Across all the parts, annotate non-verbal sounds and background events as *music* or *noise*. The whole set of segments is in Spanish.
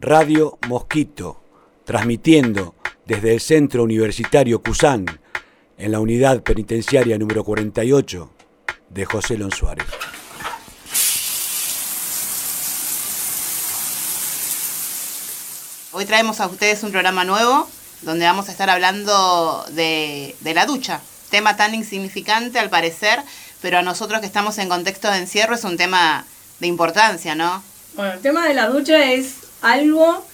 Radio Mosquito, transmitiendo desde el Centro Universitario Cusán, en la unidad penitenciaria número 48 de José Lon Suárez. Hoy traemos a ustedes un programa nuevo donde vamos a estar hablando de, de la ducha, tema tan insignificante al parecer, pero a nosotros que estamos en contexto de encierro es un tema de importancia, ¿no? Bueno, el tema de la ducha es algo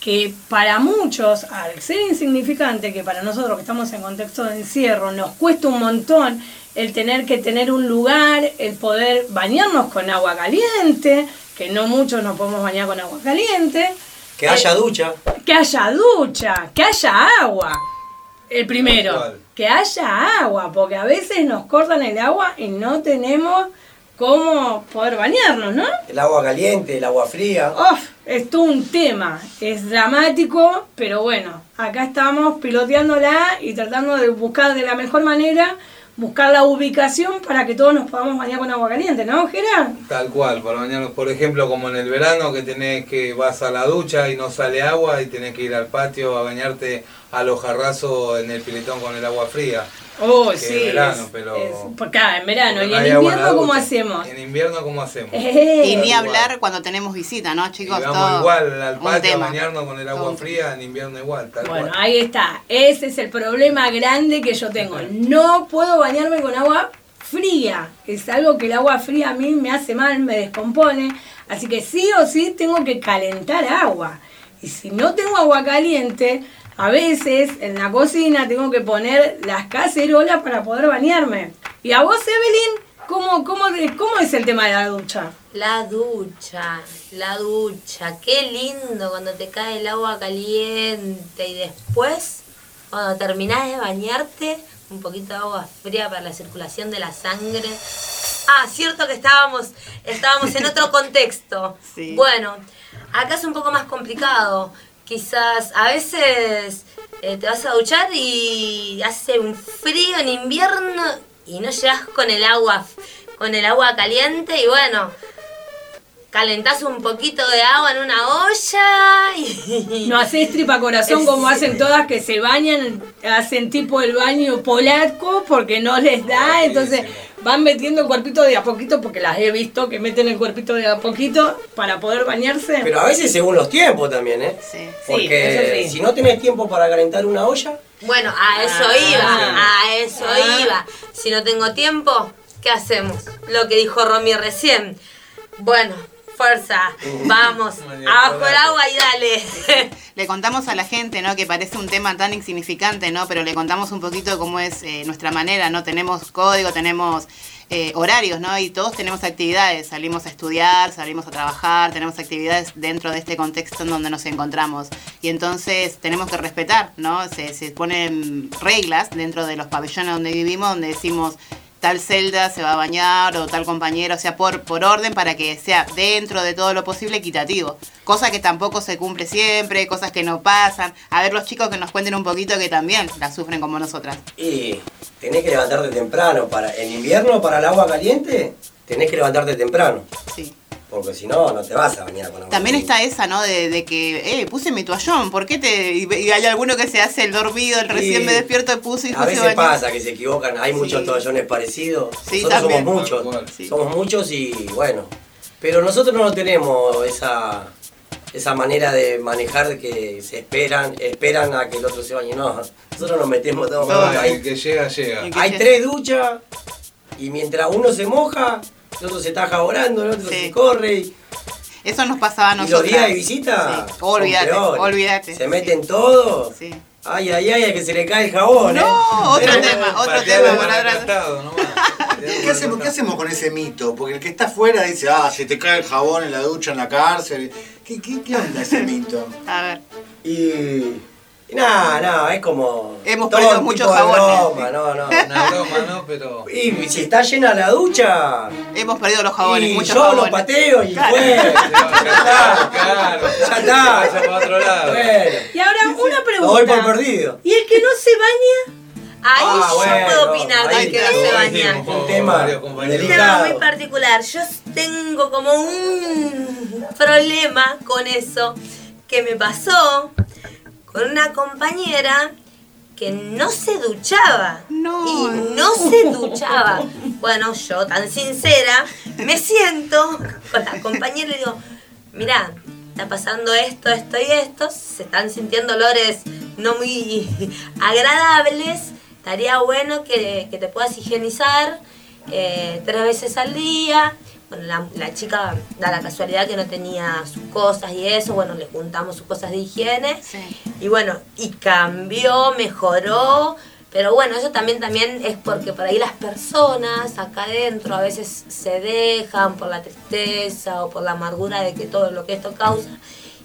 que para muchos, al ser insignificante, que para nosotros que estamos en contexto de encierro, nos cuesta un montón el tener que tener un lugar, el poder bañarnos con agua caliente, que no muchos nos podemos bañar con agua caliente. Que haya Eh, ducha. Que haya ducha, que haya agua. El primero, que haya agua, porque a veces nos cortan el agua y no tenemos cómo poder bañarnos, ¿no? El agua caliente, el agua fría. Uf, es todo un tema, es dramático, pero bueno, acá estamos piloteándola y tratando de buscar de la mejor manera, buscar la ubicación para que todos nos podamos bañar con agua caliente, ¿no, Gerard? Tal cual, para bañarnos, por ejemplo, como en el verano que tenés que vas a la ducha y no sale agua y tenés que ir al patio a bañarte a los jarrazos en el piletón con el agua fría. Oh, Que sí. en verano, es- pero- es- porque, ah, en verano, y en invierno, ¿cómo hacemos? En invierno, ¿cómo hacemos? Eh, Y ni Igual. hablar cuando tenemos visita, ¿no, Y chicos? vamos Todo igual al patio a bañarnos con el agua Todo. fría, en invierno igual, tal Bueno, cual. ahí está. Ese es el problema grande que yo tengo. No puedo bañarme con agua fría. Es algo que el agua fría a mí me hace mal, me descompone. Así que sí o sí tengo que calentar agua. Y si no tengo agua caliente, a veces en la cocina tengo que poner las cacerolas para poder bañarme. Y a vos, Evelyn, ¿cómo, cómo, cómo es el tema de la ducha? La ducha, la ducha, qué lindo cuando te cae el agua caliente y después, cuando terminás de bañarte, un poquito de agua fría para la circulación de la sangre. Ah, cierto que estábamos, estábamos en otro *laughs* contexto. Sí. Bueno, acá es un poco más complicado. Quizás a veces eh, te vas a duchar y hace un frío en invierno y no llegas con el agua con el agua caliente y bueno, calentás un poquito de agua en una olla y *laughs* No haces tripa corazón *laughs* como hacen todas que se bañan, hacen tipo el baño polaco porque no les da, entonces van metiendo el cuerpito de a poquito porque las he visto que meten el cuerpito de a poquito para poder bañarse. Pero a veces según los tiempos también, ¿eh? Sí. Porque eso sí. si no tenés tiempo para calentar una olla, bueno, a eso Ah. iba, a eso Ah. iba. Si no tengo tiempo, ¿qué hacemos? Lo que dijo Romy recién. Bueno, fuerza, vamos, abajo el agua y dale. *laughs* Le contamos a la gente, ¿no? Que parece un tema tan insignificante, ¿no? Pero le contamos un poquito cómo es eh, nuestra manera, ¿no? Tenemos código, tenemos eh, horarios, ¿no? Y todos tenemos actividades. Salimos a estudiar, salimos a trabajar, tenemos actividades dentro de este contexto en donde nos encontramos. Y entonces tenemos que respetar, ¿no? Se, se ponen reglas dentro de los pabellones donde vivimos, donde decimos tal celda se va a bañar o tal compañero, o sea, por, por orden para que sea dentro de todo lo posible equitativo. Cosa que tampoco se cumple siempre, cosas que no pasan. A ver los chicos que nos cuenten un poquito que también la sufren como nosotras. y tenés que levantarte temprano. Para, en invierno, para el agua caliente, tenés que levantarte temprano. Sí. Porque si no, no te vas a bañar con agua También está esa, ¿no? De, de que, eh, puse mi toallón, ¿por qué te...? Y, hay alguno que se hace el dormido, el recién Sí. me despierto, puse y A fue veces pasa que se equivocan, hay muchos Sí. toallones parecidos. Sí, nosotros también. somos muchos, somos muchos y bueno. Pero nosotros no tenemos esa, esa manera de manejar que se esperan, esperan a que el otro se bañe. No, nosotros nos metemos todos. No, hay, el que llega, llega. Hay tres duchas y mientras uno se moja, el otro se está jaborando, el otro Sí. se corre. Y, Eso nos pasaba a y los nosotros. días de visita, Sí. son Olvídate, olvídate. Se meten todos. Sí. Ay, ay, ay, a que se le cae el jabón. ¿eh? No, otro Eh, tema, otro tema para costado, nomás. ¿Qué hacemos, ¿Qué hacemos con ese mito? Porque el que está afuera dice, ah, se te cae el jabón en la ducha, en la cárcel. ¿Qué, qué, qué onda ese mito? A ver. Y, nada, nada, es como. Hemos perdido muchos jabones. broma, no, no. Una broma, ¿no? Pero. Y si está llena la ducha, Hemos perdido los jabones, y muchos yo jabones. los pateo y Claro. fue. Ya está, claro. Ya está. Vaya para otro lado. Bueno, Y ahora una lo pregunta. doy por perdido. ¿Y el que no se baña? Ahí Ah, yo bueno, puedo opinar ahí del que no se baña. Un tema. Un tema muy particular. Yo tengo como un problema con eso. que me pasó con una compañera que no se duchaba. No. Y no se duchaba. Bueno, yo tan sincera, me siento con la compañera y le digo, mirá, está pasando esto, esto y esto, se están sintiendo olores no muy agradables, estaría bueno que, que te puedas higienizar eh, tres veces al día. La, la chica da la casualidad que no tenía sus cosas y eso, bueno, le juntamos sus cosas de higiene. Sí. Y bueno, y cambió, mejoró. Pero bueno, eso también, también es porque por ahí las personas acá adentro a veces se dejan por la tristeza o por la amargura de que todo lo que esto causa.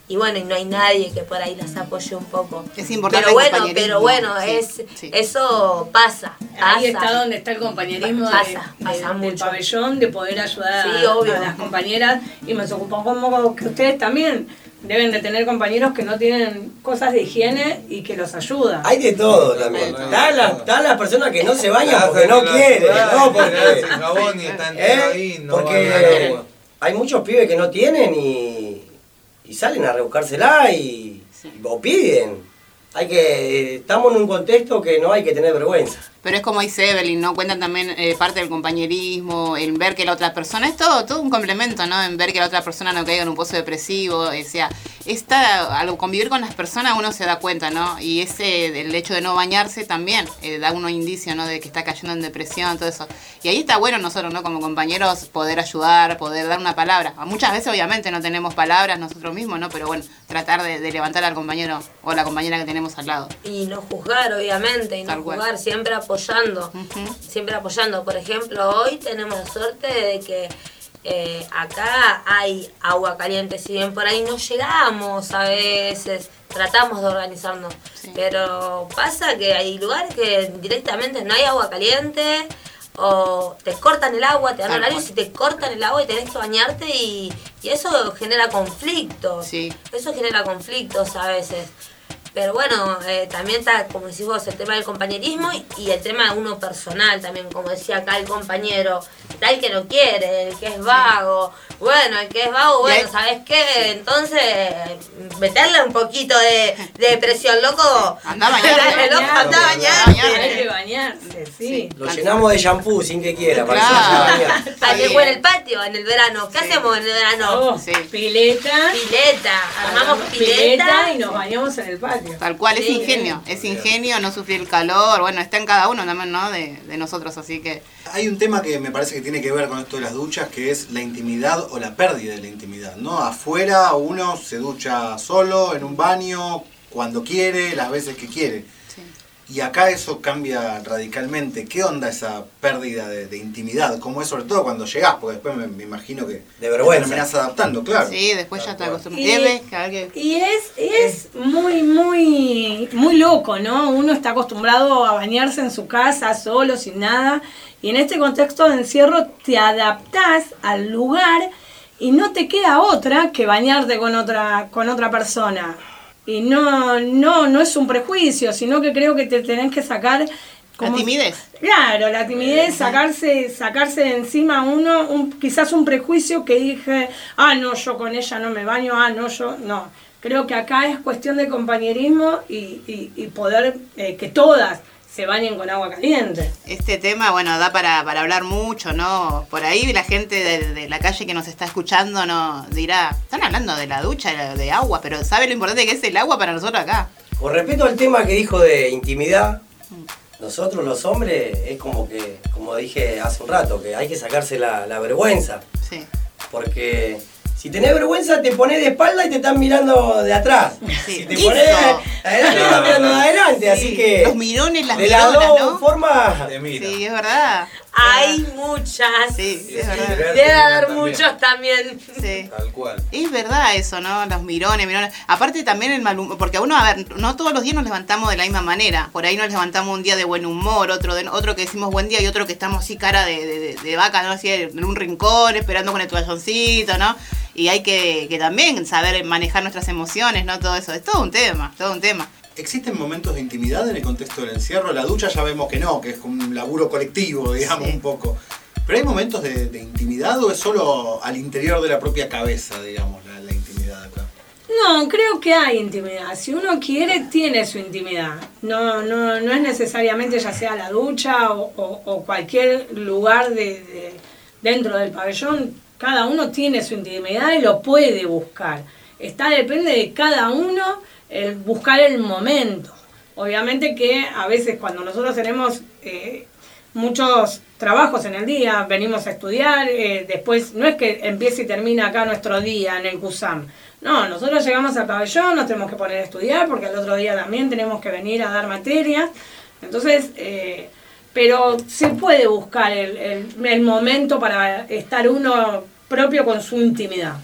Y bueno, y no hay nadie que por ahí las apoye un poco. Es importante Pero bueno, pero bueno, sí, es, sí. eso pasa. Ahí está donde está el compañerismo de- Pasa, de- pasa del mucho. pabellón, de poder ayudar a- Sí, obvio. a, las compañeras. Y me preocupa como que ustedes también deben de tener compañeros que no tienen cosas de higiene y que los ayudan. Hay de todo también. Están las, están las personas que no se bañan porque no quieren, no porque... ¿Eh? no Porque agua. hay muchos pibes que no tienen y, y salen a rebuscársela y, o piden. Hay que, estamos en un contexto que no hay que tener vergüenza. Pero es como dice Evelyn, ¿no? Cuentan también eh, parte del compañerismo, en ver que la otra persona, es todo, todo un complemento, ¿no? En ver que la otra persona no caiga en un pozo depresivo, o sea, esta, al convivir con las personas uno se da cuenta, ¿no? Y ese, el hecho de no bañarse también eh, da unos indicios, ¿no? De que está cayendo en depresión, todo eso. Y ahí está bueno nosotros, ¿no? Como compañeros, poder ayudar, poder dar una palabra. Muchas veces, obviamente, no tenemos palabras nosotros mismos, ¿no? Pero bueno, tratar de, de levantar al compañero o la compañera que tenemos al lado. Y no juzgar, obviamente, y no Tal cual. juzgar, siempre apoyando. Siempre apoyando. Por ejemplo, hoy tenemos la suerte de que eh, acá hay agua caliente. Si bien por ahí no llegamos a veces, tratamos de organizarnos. Sí. Pero pasa que hay lugares que directamente no hay agua caliente. O te cortan el agua, te dan horarios y te cortan el agua y tenés que bañarte y, y eso genera conflictos. Sí. Eso genera conflictos a veces. Pero bueno, eh, también está, como decís vos, el tema del compañerismo y, y el tema de uno personal también, como decía acá el compañero. Está el que no quiere, el que es vago. Bueno, el que es vago, bueno, ¿sabes qué? Entonces, meterle un poquito de, de presión, loco. Andá a loco, andá a bañarte. Hay que bañarse, sí. Lo llenamos de shampoo sin que quiera, para que se Claro. bañar. *laughs* Para que bien. fue en el patio, en el verano. ¿Qué Sí. hacemos en el verano? Oh, Sí. Pileta. Pileta. Armamos hagamos pileta. y nos bañamos en el patio. Tal cual, es ingenio, es ingenio, no sufrir el calor, bueno, está en cada uno también, ¿no? De, de nosotros, así que Hay un tema que me parece que tiene que ver con esto de las duchas, que es la intimidad o la pérdida de la intimidad, ¿no? Afuera uno se ducha solo, en un baño, cuando quiere, las veces que quiere. Y acá eso cambia radicalmente. ¿Qué onda esa pérdida de, de intimidad? ¿Cómo es sobre todo cuando llegás? Porque después me, me imagino que De vergüenza. te terminás adaptando, claro. Sí, después ya te acostumbras. Y- Y es, es muy, muy, muy loco, ¿no? Uno está acostumbrado a bañarse en su casa, solo, sin nada. Y en este contexto de encierro te adaptás al lugar y no te queda otra que bañarte con otra, con otra persona. Y no, no, no es un prejuicio, sino que creo que te tenés que sacar La timidez. Claro, la timidez, sacarse, sacarse de encima uno, un, quizás un prejuicio que dije, ah, no, yo con ella no me baño, ah, no, yo, no. Creo que acá es cuestión de compañerismo y, y- y poder eh, que todas se bañen con agua caliente. Este tema, bueno, da para, para hablar mucho, ¿no? Por ahí la gente de, de la calle que nos está escuchando no dirá, están hablando de la ducha, de, de agua, pero ¿sabe lo importante que es el agua para nosotros acá? Con respecto al tema que dijo de intimidad, nosotros los hombres es como que, como dije hace un rato, que hay que sacarse la, la vergüenza. Sí. Porque si tenés vergüenza te pones de espalda y te están mirando de atrás. Sí. Si te pones de adelante te están mirando de adelante. Así que Los mirones, las de las mironas, dos ¿no? formas Te mira. Sí, es verdad. Hay muchas. Sí, Sí, es sí, verdad. ver- Debe haber También. muchos también. Sí. Tal cual. Es verdad eso, ¿no? Los mirones, mirones. Aparte también el mal humor, porque a uno, a ver, no todos los días nos levantamos de la misma manera. Por ahí nos levantamos un día de buen humor, otro de, otro que decimos buen día y otro que estamos así cara de, de- de- de vaca, ¿no? Así en un rincón, esperando con el toalloncito, ¿no? Y hay que, que también saber manejar nuestras emociones, ¿no? Todo eso. Es todo un tema, todo un tema. ¿Existen momentos de intimidad en el contexto del encierro? La ducha ya vemos que no, que es como un laburo colectivo, digamos, Sí. un poco. ¿Pero hay momentos de, de intimidad o es solo al interior de la propia cabeza, digamos, la, la intimidad acá? No, creo que hay intimidad. Si uno quiere, tiene su intimidad. No, no, no es necesariamente ya sea la ducha o, o- o cualquier lugar de, de- dentro del pabellón. Cada uno tiene su intimidad y lo puede buscar. Está depende de cada uno el buscar el momento. Obviamente que a veces cuando nosotros tenemos eh, muchos trabajos en el día, venimos a estudiar, eh, después no es que empiece y termina acá nuestro día en el CUSAM. No, nosotros llegamos al pabellón, nos tenemos que poner a estudiar porque al otro día también tenemos que venir a dar materias. Entonces, eh, pero se puede buscar el, el- el momento para estar uno propio con su intimidad.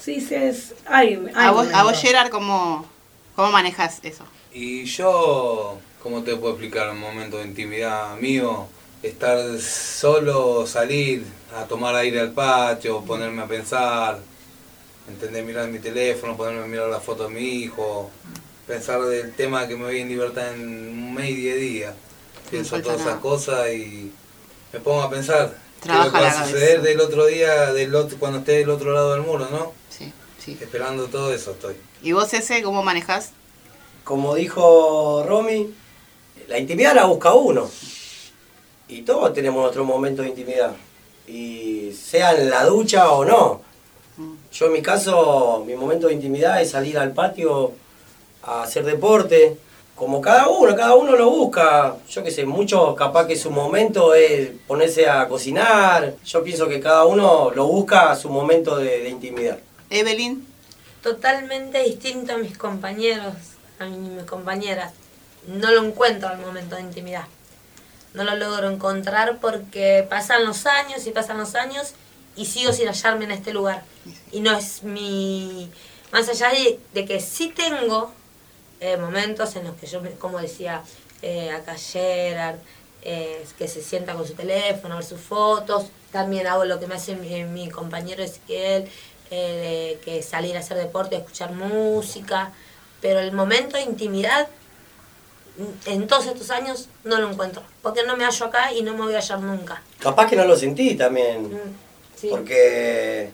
Sí, sí, es, hay, hay A vos, a vos. Gerard, ¿cómo, ¿cómo manejas eso? Y yo, ¿cómo te puedo explicar un momento de intimidad mío? Estar solo, salir a tomar aire al patio, ponerme a pensar, entender, mirar mi teléfono, ponerme a mirar la foto de mi hijo, pensar del tema que me voy en libertad en un mes y diez días. Pienso todas esas cosas y me pongo a pensar. ¿Qué Trabaja que va a suceder del otro día, del otro, cuando esté del otro lado del muro, no? Sí, sí. Esperando todo eso estoy. ¿Y vos ese cómo manejas? Como dijo Romy, la intimidad la busca uno. Y todos tenemos nuestro momento de intimidad. Y sea en la ducha o no. Yo en mi caso, mi momento de intimidad es salir al patio a hacer deporte. Como cada uno, cada uno lo busca. Yo qué sé, muchos capaz que su momento es ponerse a cocinar. Yo pienso que cada uno lo busca a su momento de, de intimidad. Evelyn, Totalmente distinto a mis compañeros, a mis compañeras. No lo encuentro al momento de intimidad. No lo logro encontrar porque pasan los años y pasan los años y sigo sin hallarme en este lugar. Y no es mi... Más allá de, que sí tengo eh, momentos en los que yo, como decía eh, acá Gerard, eh, que se sienta con su teléfono, a ver sus fotos. También hago lo que me hace mi, mi compañero Ezequiel, eh, de que salir a hacer deporte, escuchar música. Pero el momento de intimidad, mm, en todos estos años, no lo encuentro. Porque no me hallo acá y no me voy a hallar nunca. Capaz que no lo sentí también. Mm, sí. Porque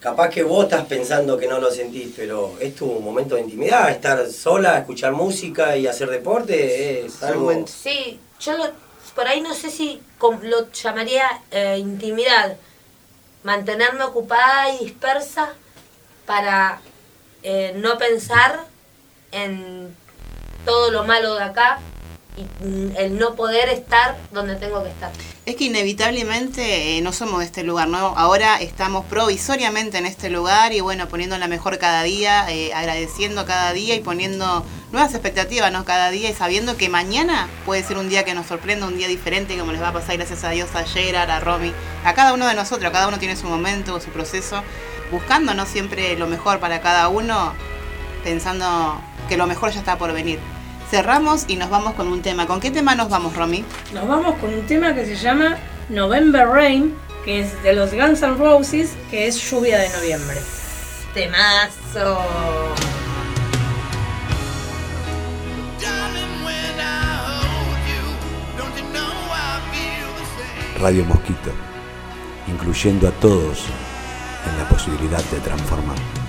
capaz que vos estás pensando que no lo sentís, pero es tu momento de intimidad, estar sola, escuchar música y hacer deporte es algo... Sí, yo lo- por ahí no sé si lo llamaría eh, intimidad. Mantenerme ocupada y dispersa para eh, no pensar en todo lo malo de acá y mm, el no poder estar donde tengo que estar. es que inevitablemente eh, no somos de este lugar, ¿no? Ahora estamos provisoriamente en este lugar y bueno, poniendo la mejor cada día, eh, agradeciendo cada día y poniendo nuevas expectativas, ¿no? Cada día y sabiendo que mañana puede ser un día que nos sorprenda, un día diferente, como les va a pasar gracias a Dios a Gerard, a Romy, a cada uno de nosotros, cada uno tiene su momento, su proceso, buscando, ¿no? Siempre lo mejor para cada uno, pensando que lo mejor ya está por venir. Cerramos y nos vamos con un tema. ¿Con qué tema nos vamos, Romy? Nos vamos con un tema que se llama November Rain, que es de los Guns N' Roses, que es lluvia de noviembre. Temazo. Radio Mosquito, incluyendo a todos en la posibilidad de transformar.